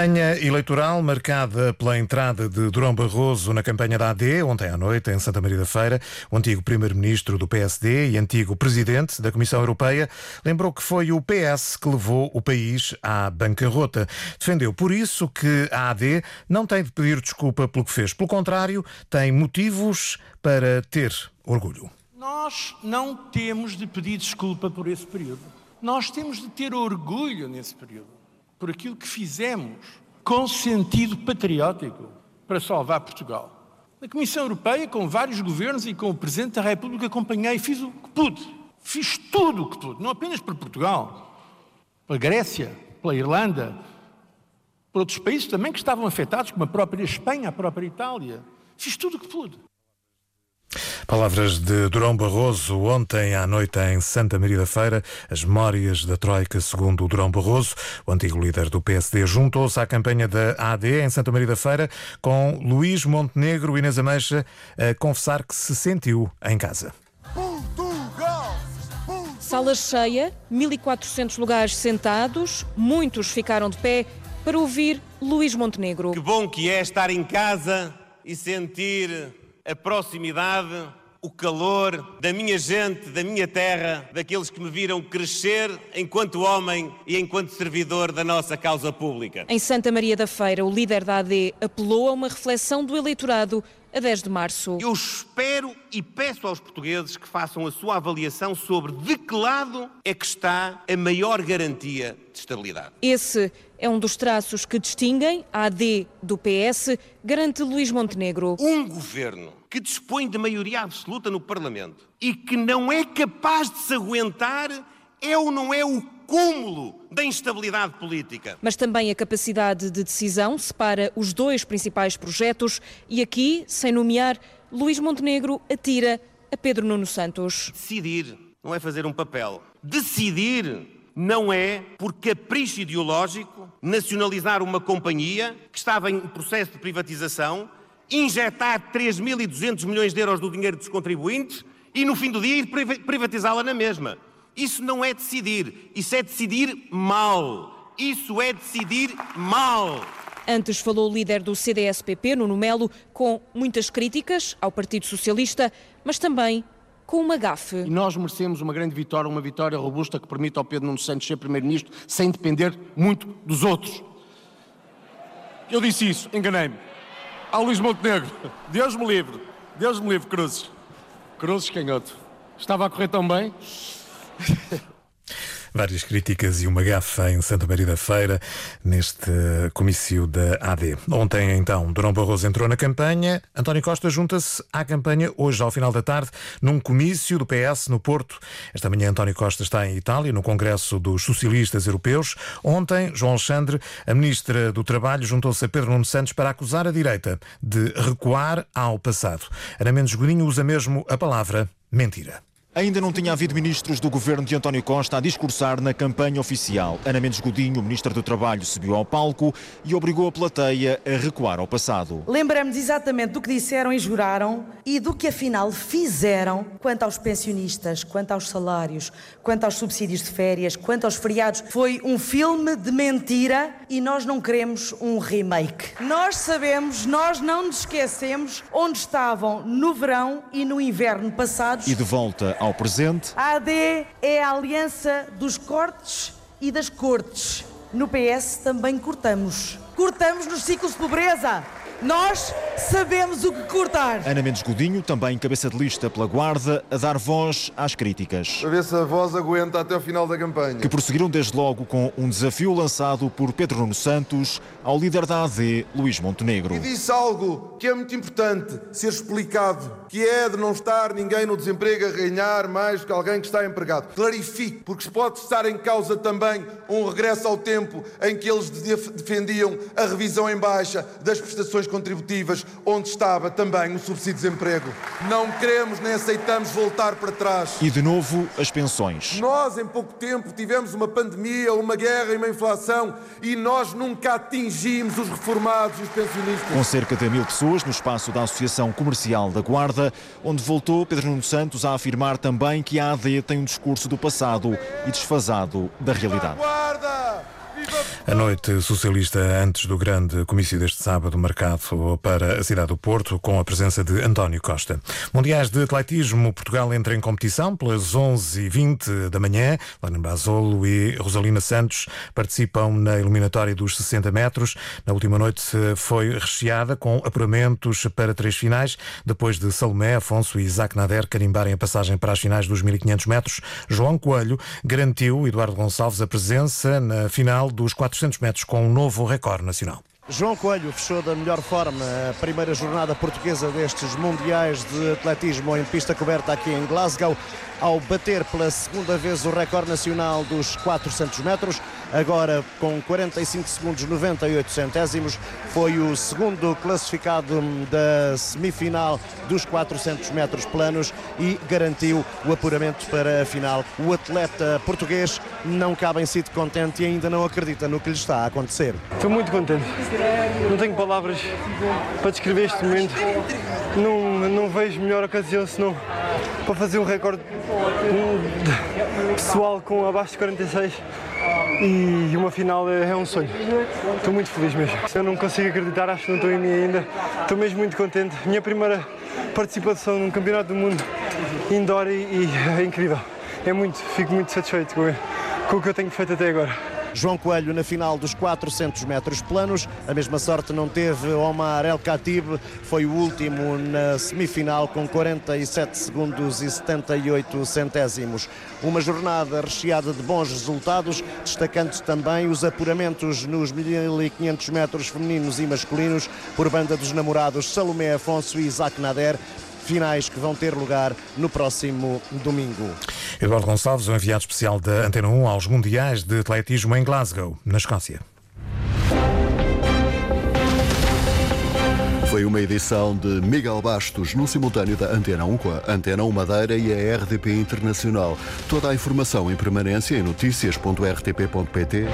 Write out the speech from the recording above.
Campanha eleitoral marcada pela entrada de Durão Barroso na campanha da AD, ontem à noite, em Santa Maria da Feira, o antigo primeiro-ministro do PSD e antigo presidente da Comissão Europeia lembrou que foi o PS que levou o país à bancarrota. Defendeu por isso que a AD não tem de pedir desculpa pelo que fez. Pelo contrário, tem motivos para ter orgulho. Nós não temos de pedir desculpa por esse período. Nós temos de ter orgulho nesse período por aquilo que fizemos com sentido patriótico para salvar Portugal. Na Comissão Europeia, com vários governos e com o Presidente da República, acompanhei e fiz o que pude. Fiz tudo o que pude, não apenas para Portugal, pela Grécia, pela Irlanda, por outros países também que estavam afetados, como a própria Espanha, a própria Itália. Fiz tudo o que pude. Palavras de Durão Barroso ontem à noite em Santa Maria da Feira, as memórias da Troika segundo Durão Barroso. O antigo líder do PSD juntou-se à campanha da AD em Santa Maria da Feira com Luís Montenegro e Inês Ameixa a confessar que se sentiu em casa. Sala cheia, 1400 lugares sentados, muitos ficaram de pé para ouvir Luís Montenegro. Que bom que é estar em casa e sentir a proximidade, o calor da minha gente, da minha terra, daqueles que me viram crescer enquanto homem e enquanto servidor da nossa causa pública. Em Santa Maria da Feira, o líder da AD apelou a uma reflexão do eleitorado a 10 de março. Eu espero e peço aos portugueses que façam a sua avaliação sobre de que lado é que está a maior garantia de estabilidade. Esse é um dos traços que distinguem a AD do PS, garante Luís Montenegro. Um governo que dispõe de maioria absoluta no Parlamento e que não é capaz de se aguentar é ou não é o cúmulo da instabilidade política. Mas também a capacidade de decisão separa os dois principais projetos e aqui, sem nomear, Luís Montenegro atira a Pedro Nuno Santos. Decidir não é fazer um papel. Decidir não é, por capricho ideológico, nacionalizar uma companhia que estava em processo de privatização, injetar 3.200 milhões de euros do dinheiro dos contribuintes e, no fim do dia, ir privatizá-la na mesma. Isso não é decidir, isso é decidir mal. Isso é decidir mal. Antes falou o líder do CDS-PP, Nuno Melo, com muitas críticas ao Partido Socialista, mas também com uma gafe. E nós merecemos uma grande vitória, uma vitória robusta que permita ao Pedro Nuno Santos ser Primeiro-Ministro sem depender muito dos outros. Eu disse isso, enganei-me. Ao Luís Montenegro, Deus me livre, Deus me livre, Cruzes. Cruzes canhoto. Estava a correr tão bem. Várias críticas e uma gafa em Santa Maria da Feira, neste comício da AD. Ontem, então, Durão Barroso entrou na campanha. António Costa junta-se à campanha hoje, ao final da tarde, num comício do PS no Porto. Esta manhã, António Costa está em Itália, no Congresso dos Socialistas Europeus. Ontem, João Alexandre, a Ministra do Trabalho, juntou-se a Pedro Nuno Santos para acusar a direita de recuar ao passado. Ana Mendes Godinho usa mesmo a palavra mentira. Ainda não tinha havido ministros do governo de António Costa a discursar na campanha oficial. Ana Mendes Godinho, ministra do Trabalho, subiu ao palco e obrigou a plateia a recuar ao passado. Lembramos exatamente do que disseram e juraram e do que afinal fizeram quanto aos pensionistas, quanto aos salários, quanto aos subsídios de férias, quanto aos feriados. Foi um filme de mentira e nós não queremos um remake. Nós sabemos, nós não nos esquecemos onde estavam no verão e no inverno passados. E de volta ao presente. A AD é a aliança dos cortes e das cortes. No PS também cortamos. Cortamos nos ciclos de pobreza. Nós sabemos o que cortar. Ana Mendes Godinho, também cabeça de lista pela Guarda, a dar voz às críticas. Para ver se a voz aguenta até o final da campanha. Que prosseguiram desde logo com um desafio lançado por Pedro Nuno Santos ao líder da AD, Luís Montenegro. E disse algo que é muito importante ser explicado, que é de não estar ninguém no desemprego a ganhar mais que alguém que está empregado. Clarifique, porque pode estar em causa também um regresso ao tempo em que eles defendiam a revisão em baixa das prestações contributivas, onde estava também o subsídio de desemprego. Não queremos nem aceitamos voltar para trás. E de novo, as pensões. Nós, em pouco tempo, tivemos uma pandemia, uma guerra e uma inflação e nós nunca atingimos os reformados e os pensionistas. Com cerca de mil pessoas no espaço da Associação Comercial da Guarda, onde voltou Pedro Nuno Santos a afirmar também que a AD tem um discurso do passado e desfasado da realidade. Guarda! A noite socialista antes do grande comício deste sábado marcado para a cidade do Porto com a presença de António Costa. Mundiais de atletismo, Portugal entra em competição pelas 11h20 da manhã. Lana Basolo e Rosalina Santos participam na eliminatória dos 60 metros. Na última noite foi recheada com apuramentos para três finais, depois de Salomé, Afonso e Isaac Nader carimbarem a passagem para as finais dos 1500 metros. João Coelho garantiu Eduardo Gonçalves a presença na final dos 400 400 metros com um novo recorde nacional. João Coelho fechou da melhor forma a primeira jornada portuguesa destes Mundiais de Atletismo em pista coberta aqui em Glasgow ao bater pela segunda vez o recorde nacional dos 400 metros, agora com 45 segundos 98 centésimos, foi o segundo classificado da semifinal dos 400 metros planos e garantiu o apuramento para a final. O atleta português não cabe em si de contente e ainda não acredita no que lhe está a acontecer. Estou muito contente. Não tenho palavras para descrever este momento. Não, não vejo melhor ocasião senão para fazer um recorde pessoal com abaixo de 46 e uma final é, é um sonho. Estou muito feliz mesmo. Eu não consigo acreditar, acho que não estou em mim ainda. Estou mesmo muito contente. Minha primeira participação num campeonato do mundo indoor e, e é incrível. É muito, fico muito satisfeito com, com o que eu tenho feito até agora. João Coelho na final dos 400 metros planos. A mesma sorte não teve Omar El Khatib, foi o último na semifinal com 47 segundos e 78 centésimos. Uma jornada recheada de bons resultados, destacando também os apuramentos nos 1500 metros femininos e masculinos por banda dos namorados Salomé Afonso e Isaac Nader finais que vão ter lugar no próximo domingo. Eduardo Gonçalves, o enviado especial da Antena 1 aos Mundiais de Atletismo em Glasgow, na Escócia. Foi uma edição de Miguel Bastos no simultâneo da Antena 1 com a Antena 1 Madeira e a RDP Internacional. Toda a informação em permanência em notícias.rtp.pt